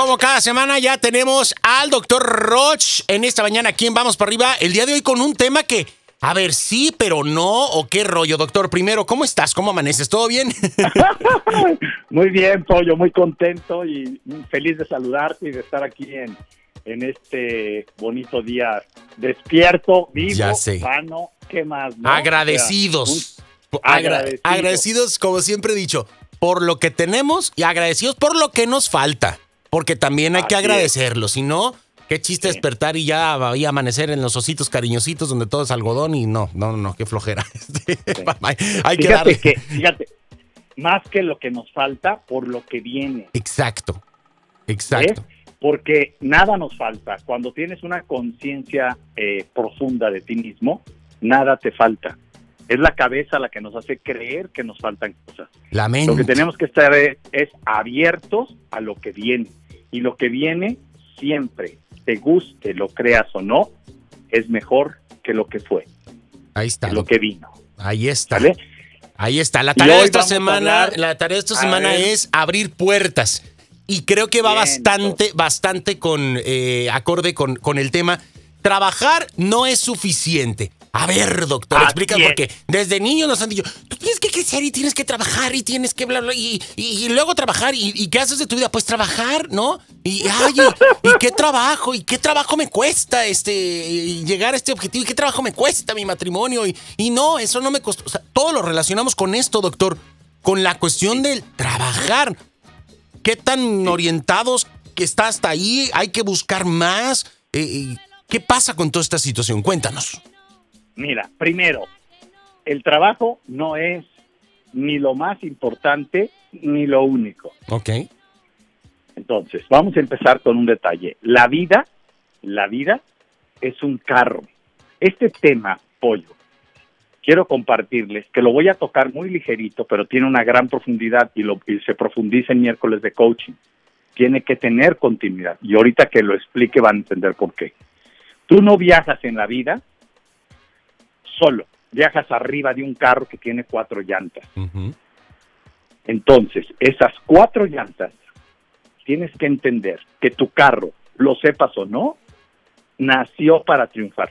Como cada semana ya tenemos al doctor Roch en esta mañana aquí en Vamos para arriba. El día de hoy con un tema que, a ver, sí, pero no, o qué rollo, doctor. Primero, ¿cómo estás? ¿Cómo amaneces? ¿Todo bien? muy bien, Pollo, muy contento y feliz de saludarte y de estar aquí en, en este bonito día despierto, vivo, sano, ¿qué más? no? Agradecidos. O sea, un- Agra- agradecido. agradecidos, como siempre he dicho, por lo que tenemos y agradecidos por lo que nos falta. Porque también hay que Así agradecerlo. Si no, qué chiste Sí. despertar y ya y amanecer en los ositos cariñositos donde todo es algodón y no, no, no, qué flojera. Este, hay, que Fíjate darle. que, fíjate, más que lo que nos falta, por lo que viene. Exacto. Exacto. Porque nada nos falta. Cuando tienes una conciencia eh, profunda de ti mismo, nada te falta. Es la cabeza la que nos hace creer que nos faltan cosas. La mente. Lo que tenemos que estar es, es abiertos a lo que viene. Y lo que viene siempre, te guste, lo creas o no, es mejor que lo que fue, Ahí está. que lo que vino. Ahí está. Ahí está. La tarea de esta semana, la tarea de esta semana ver. es abrir puertas. Y creo que va Bien, bastante, bastante con eh, acorde con, con el tema. Trabajar no es suficiente. A ver, doctor, Así explica es. porque desde niños nos han dicho, tú tienes que crecer y tienes que trabajar y tienes que bla, bla, y, y- y luego trabajar. Y, y qué haces de tu vida? Pues trabajar, ¿no? Y, ay, y, qué trabajo, y qué trabajo me cuesta este llegar a este objetivo, y qué trabajo me cuesta mi matrimonio. Y, y no, eso no me costó. O sea, todo lo relacionamos con esto, doctor, con la cuestión del trabajar. ¿Qué tan orientados que está hasta ahí? ¿Hay que buscar más? Eh, eh, ¿Qué pasa con toda esta situación? Cuéntanos. Mira, primero, el trabajo no es ni lo más importante ni lo único. Ok. Entonces, vamos a empezar con un detalle. La vida, la vida es un carro. Este tema, pollo, quiero compartirles que lo voy a tocar muy ligerito, pero tiene una gran profundidad y, lo, y se profundiza en miércoles de coaching. Tiene que tener continuidad. Y ahorita que lo explique van a entender por qué. Tú no viajas en la vida solo, viajas arriba de un carro que tiene cuatro llantas. Entonces, esas cuatro llantas, tienes que entender que tu carro, lo sepas o no, nació para triunfar.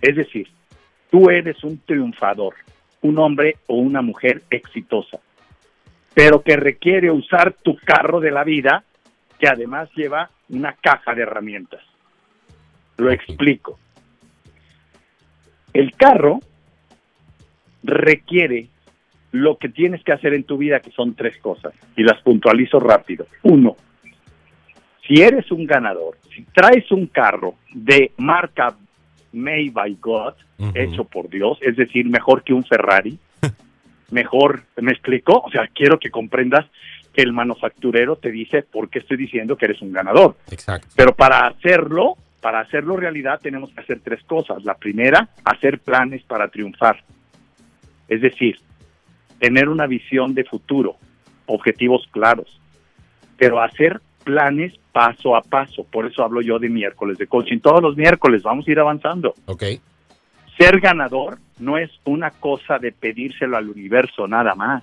Es decir, tú eres un triunfador, un hombre o una mujer exitosa, pero que requiere usar tu carro de la vida, que además lleva una caja de herramientas. Lo explico. El carro requiere lo que tienes que hacer en tu vida, que son tres cosas, y las puntualizo rápido. Uno, si eres un ganador, si traes un carro de marca Made by God, hecho por Dios, es decir, mejor que un Ferrari, mejor, ¿me explico? O sea, quiero que comprendas que el manufacturero te dice por qué estoy diciendo que eres un ganador. Exacto. Pero para hacerlo, para hacerlo realidad, tenemos que hacer tres cosas. La primera, hacer planes para triunfar. Es decir, tener una visión de futuro, objetivos claros, pero hacer planes paso a paso. Por eso hablo yo de miércoles de coaching. Todos los miércoles vamos a ir avanzando. Ok. Ser ganador no es una cosa de pedírselo al universo nada más,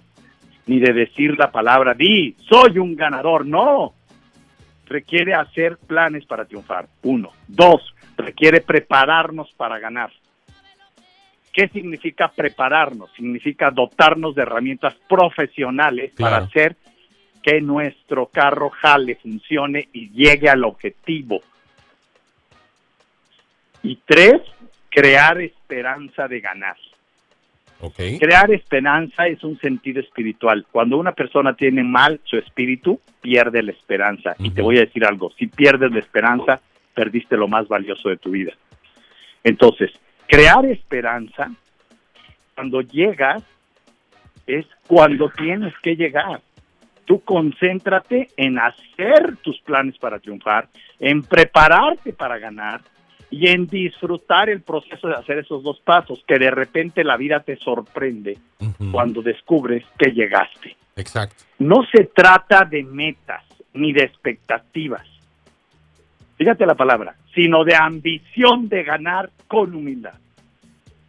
ni de decir la palabra, di, soy un ganador, no. Requiere hacer planes para triunfar, uno. Dos, requiere prepararnos para ganar. ¿Qué significa prepararnos? Significa dotarnos de herramientas profesionales para hacer que nuestro carro jale, funcione y llegue al objetivo. Y tres, crear esperanza de ganar. Crear esperanza es un sentido espiritual. Cuando una persona tiene mal su espíritu, pierde la esperanza. Y te voy a decir algo, si pierdes la esperanza, perdiste lo más valioso de tu vida. Entonces, crear esperanza, cuando llegas, es cuando tienes que llegar. Tú concéntrate en hacer tus planes para triunfar, en prepararte para ganar y en disfrutar el proceso de hacer esos dos pasos, que de repente la vida te sorprende cuando descubres que llegaste. Exacto. No se trata de metas ni de expectativas. Fíjate la palabra, sino de ambición de ganar con humildad.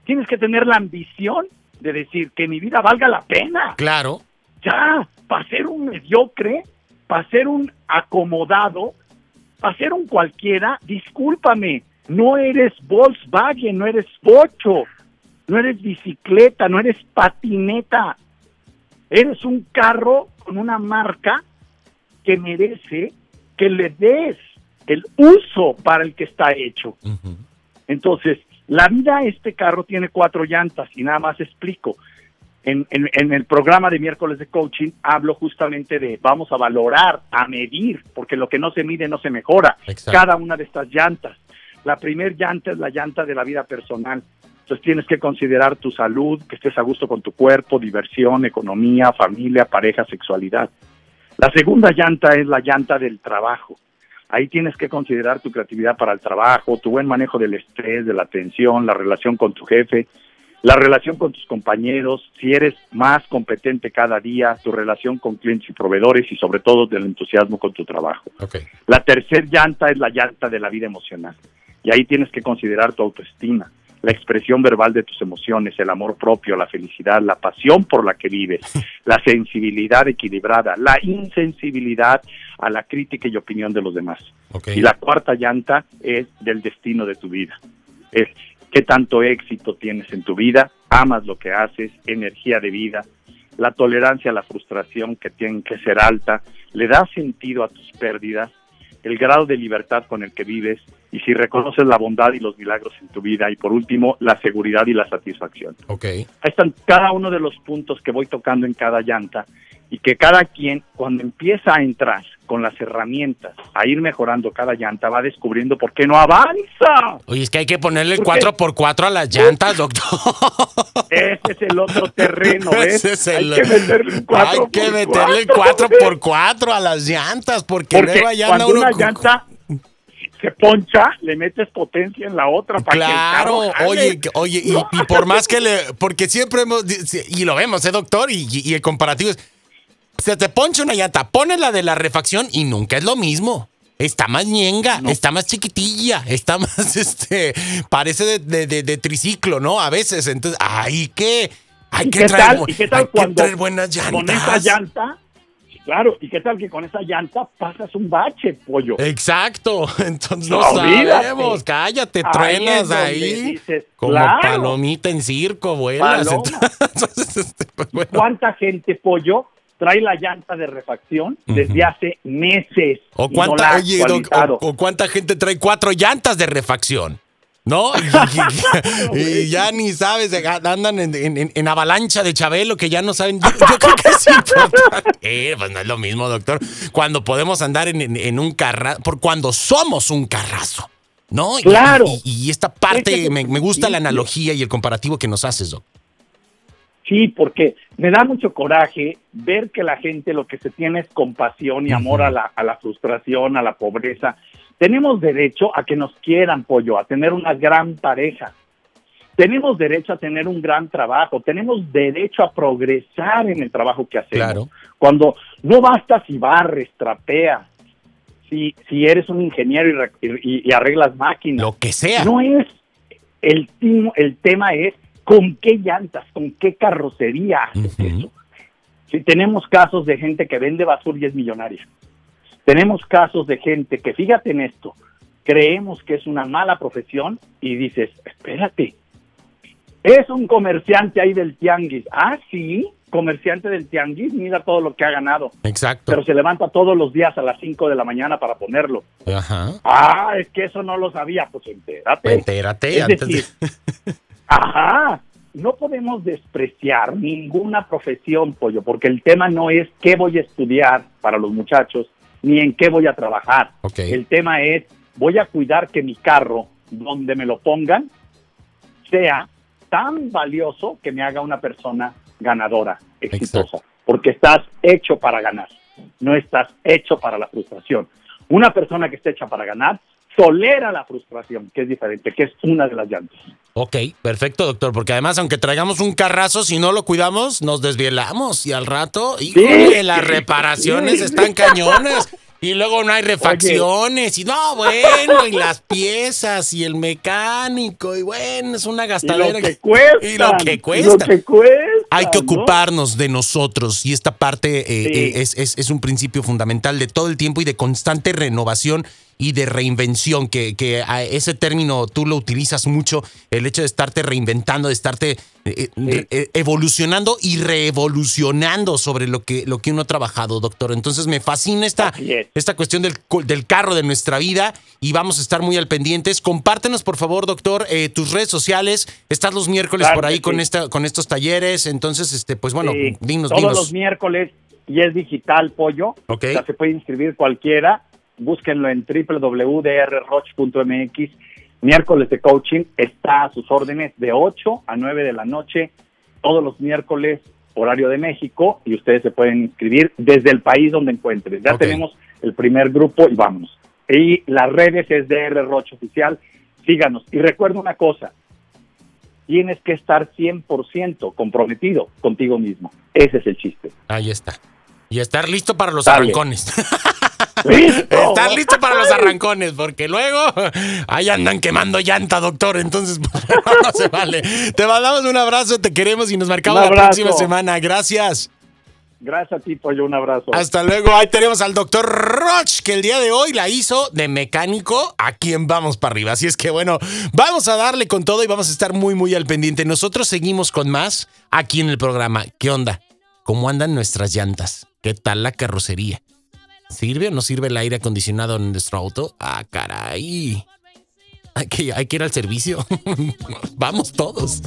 Tienes que tener la ambición de decir que mi vida valga la pena. Claro. Ya, para ser un mediocre, para ser un acomodado, para ser un cualquiera, discúlpame, no eres Volkswagen, no eres Bocho, no eres bicicleta, no eres patineta, eres un carro con una marca que merece que le des el uso para el que está hecho. Entonces, la vida, este carro tiene cuatro llantas y nada más explico. En, en, el programa de miércoles de coaching hablo justamente de vamos a valorar, a medir, porque lo que no se mide no se mejora. Cada una de estas llantas. La primer llanta es la llanta de la vida personal. Entonces tienes que considerar tu salud, que estés a gusto con tu cuerpo, diversión, economía, familia, pareja, sexualidad. La segunda llanta es la llanta del trabajo. Ahí tienes que considerar tu creatividad para el trabajo, tu buen manejo del estrés, de la tensión, la relación con tu jefe, la relación con tus compañeros, si eres más competente cada día, tu relación con clientes y proveedores y sobre todo del entusiasmo con tu trabajo. La tercer llanta es la llanta de la vida emocional y ahí tienes que considerar tu autoestima, la expresión verbal de tus emociones, el amor propio, la felicidad, la pasión por la que vives, la sensibilidad equilibrada, la insensibilidad a la crítica y opinión de los demás. Y la cuarta llanta es del destino de tu vida. Es qué tanto éxito tienes en tu vida, amas lo que haces, energía de vida, la tolerancia a la frustración que tiene que ser alta, le da sentido a tus pérdidas, el grado de libertad con el que vives y si reconoces la bondad y los milagros en tu vida y por último la seguridad y la satisfacción. Okay. Ahí están cada uno de los puntos que voy tocando en cada llanta y que cada quien cuando empieza a entrar con las herramientas a ir mejorando cada llanta va descubriendo por qué no avanza. Oye, es que hay que ponerle el 4x4 a las llantas, doctor. Ese es el otro terreno, ¿ves? Ese es el... Hay que meterle el 4 Hay que meterle el 4x4 a las llantas porque, porque luego ya cuando una llanta se poncha, le metes potencia en la otra para claro, que el oye, oye, y, y, por más que le, porque siempre hemos, y lo vemos, ¿eh, doctor? Y, y el comparativo es, se te poncha una llanta, pones la de la refacción y nunca es lo mismo. Está más ñenga, está más chiquitilla, está más, este, parece de, de, de, triciclo, ¿no? A veces, entonces, hay que, hay que traer, ¿y qué tal cuando traer buenas llantas. Con esa llanta, claro, ¿y qué tal que con esa llanta pasas un bache, pollo? Exacto, entonces no, sabemos, cállate, truenas ahí, como palomita en circo, vuelas. Entonces, este, pues, bueno. ¿Cuánta gente, pollo, trae la llanta de refacción desde hace meses. O cuánta, o, cuánta gente trae cuatro llantas de refacción. ¿No? Y, ya ni sabes, andan en, avalancha de Chabelo que ya no saben. Yo, creo que es importante. Eh, pues no es lo mismo, doctor. Cuando podemos andar en, un carrazo, por cuando somos un carrazo. ¿No? Claro. Y, esta parte, me, me, gusta la analogía y el comparativo que nos haces, doctor. Sí, porque me da mucho coraje ver que la gente lo que se tiene es compasión y amor a, la, a la frustración, a la pobreza. Tenemos derecho a que nos quieran, pollo, a tener una gran pareja. Tenemos derecho a tener un gran trabajo, tenemos derecho a progresar en el trabajo que hacemos. Claro. Cuando no basta si barres, trapeas, si, si eres un ingeniero y, y, arreglas máquinas. Lo que sea. No es, el, el tema es ¿Con qué llantas, con qué carrocería haces eso? Si tenemos casos de gente que vende basura y es millonaria. Tenemos casos de gente que, fíjate en esto, creemos que es una mala profesión y dices, espérate, es un comerciante ahí del tianguis. Ah, sí, comerciante del tianguis, mira todo lo que ha ganado. Exacto. Pero se levanta todos los días a las 5 de la mañana para ponerlo. Ajá. Ah, es que eso no lo sabía. Pues entérate. Entérate. antes Ajá, no podemos despreciar ninguna profesión, pollo, porque el tema no es qué voy a estudiar para los muchachos, ni en qué voy a trabajar. El tema es, voy a cuidar que mi carro, donde me lo pongan, sea tan valioso que me haga una persona ganadora, exitosa, porque estás hecho para ganar, no estás hecho para la frustración. Una persona que esté hecha para ganar tolera la frustración, que es diferente, que es una de las llantas. Ok, perfecto, doctor, porque además, aunque traigamos un carrazo, si no lo cuidamos, nos desvielamos y al rato, híjole, las reparaciones están cañones. Y luego no hay refacciones, y no, bueno, y las piezas, y el mecánico, y bueno, es una gastadera. Y lo que cuesta. Y lo que cuesta. Hay que ocuparnos de nosotros y esta parte eh, eh, es, es, es, un principio fundamental de todo el tiempo y de constante renovación y de reinvención, que, que ese término tú lo utilizas mucho, el hecho de estarte reinventando, de estarte eh, eh, eh, evolucionando y reevolucionando sobre lo que, lo que uno ha trabajado, doctor. Entonces me fascina esta, esta cuestión del, del, carro de nuestra vida y vamos a estar muy al pendientes. Compártenos, por favor, doctor, tus redes sociales. Estás los miércoles por ahí con, esta, con estos talleres. Entonces, este, pues bueno, dinos, Todos los miércoles y es digital, pollo. O sea, se puede inscribir cualquiera búsquenlo en www.drroch.mx. Miércoles de coaching está a sus órdenes de 8 a 9 de la noche, todos los miércoles, horario de México, y ustedes se pueden inscribir desde el país donde encuentren. Ya tenemos el primer grupo y vamos. Y las redes es DR Roch Oficial. Síganos. Y recuerda una cosa, tienes que estar 100% comprometido contigo mismo. Ese es el chiste. Ahí está. Y estar listo para los arrancones. Listo para los arrancones, porque luego ahí andan quemando llanta, doctor. Entonces, no se vale. Te mandamos un abrazo, te queremos y nos marcamos la próxima semana. Gracias. Gracias a ti, Pollo. Un abrazo. Hasta luego. Ahí tenemos al doctor Roch, que el día de hoy la hizo de mecánico a quien vamos para arriba. Así es que, bueno, vamos a darle con todo y vamos a estar muy, muy al pendiente. Nosotros seguimos con más aquí en el programa. ¿Qué onda? ¿Cómo andan nuestras llantas? ¿Qué tal la carrocería? ¿Sirve o no sirve el aire acondicionado en nuestro auto? Ah, caray. Hay que, hay que ir al servicio. Vamos todos.